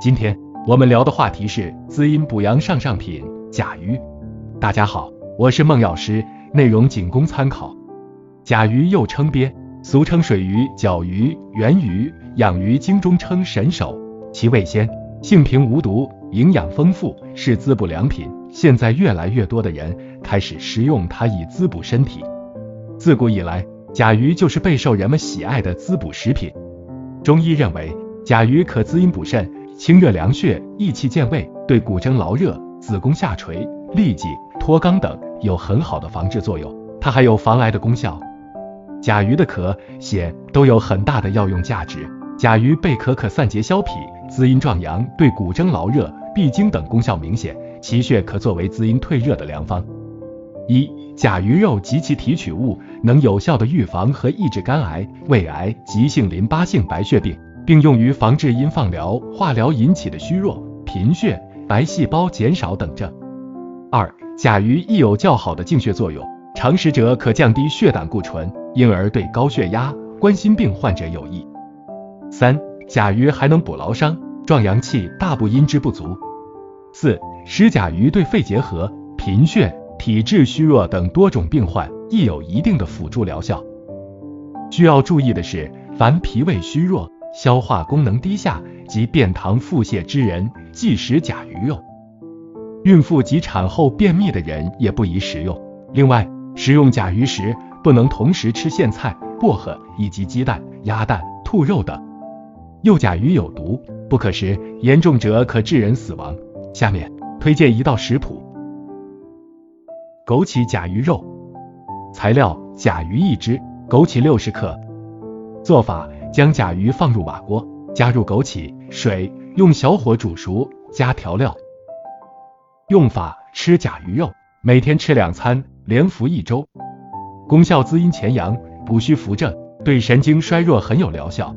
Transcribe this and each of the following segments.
今天我们聊的话题是滋阴补阳上上品甲鱼。大家好，我是孟药师，内容仅供参考。甲鱼又称鳖，俗称水鱼、角鱼、圆鱼，养鱼经中称神手，其味鲜，性平无毒，营养丰富，是滋补良品。现在越来越多的人开始食用它以滋补身体。自古以来，甲鱼就是备受人们喜爱的滋补食品。中医认为，甲鱼可滋阴补肾。清热凉血、益气健胃，对骨蒸劳热、子宫下垂、痢疾、脱肛等有很好的防治作用。它还有防癌的功效。甲鱼的壳、血都有很大的药用价值。甲鱼贝壳可散结消痞、滋阴壮阳，对骨蒸劳热、闭经等功效明显。其血可作为滋阴退热的良方。一、甲鱼肉及其提取物能有效的预防和抑制肝癌、胃癌、急性淋巴性白血病。并用于防治因放疗、化疗引起的虚弱、贫血、白细胞减少等症。二、甲鱼亦有较好的净血作用，常食者可降低血胆固醇，因而对高血压、冠心病患者有益。三、甲鱼还能补劳伤、壮阳气，大补阴之不足。四、食甲鱼对肺结核、贫血、体质虚弱等多种病患亦有一定的辅助疗效。需要注意的是，凡脾胃虚弱。消化功能低下及便溏腹泻之人忌食甲鱼肉，孕妇及产后便秘的人也不宜食用。另外，食用甲鱼时不能同时吃苋菜、薄荷以及鸡蛋、鸭蛋、兔肉等。幼甲鱼有毒，不可食，严重者可致人死亡。下面推荐一道食谱：枸杞甲鱼肉。材料：甲鱼一只，枸杞六十克。做法。将甲鱼放入瓦锅，加入枸杞、水，用小火煮熟，加调料。用法：吃甲鱼肉，每天吃两餐，连服一周。功效：滋阴潜阳，补虚扶正，对神经衰弱很有疗效。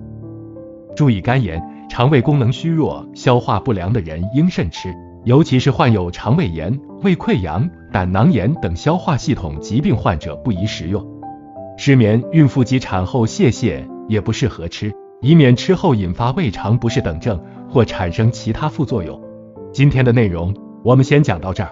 注意肝炎、肠胃功能虚弱、消化不良的人应慎吃，尤其是患有肠胃炎、胃溃疡、胆囊炎等消化系统疾病患者不宜食用。失眠、孕妇及产后泄泻。也不适合吃，以免吃后引发胃肠不适等症或产生其他副作用。今天的内容我们先讲到这儿。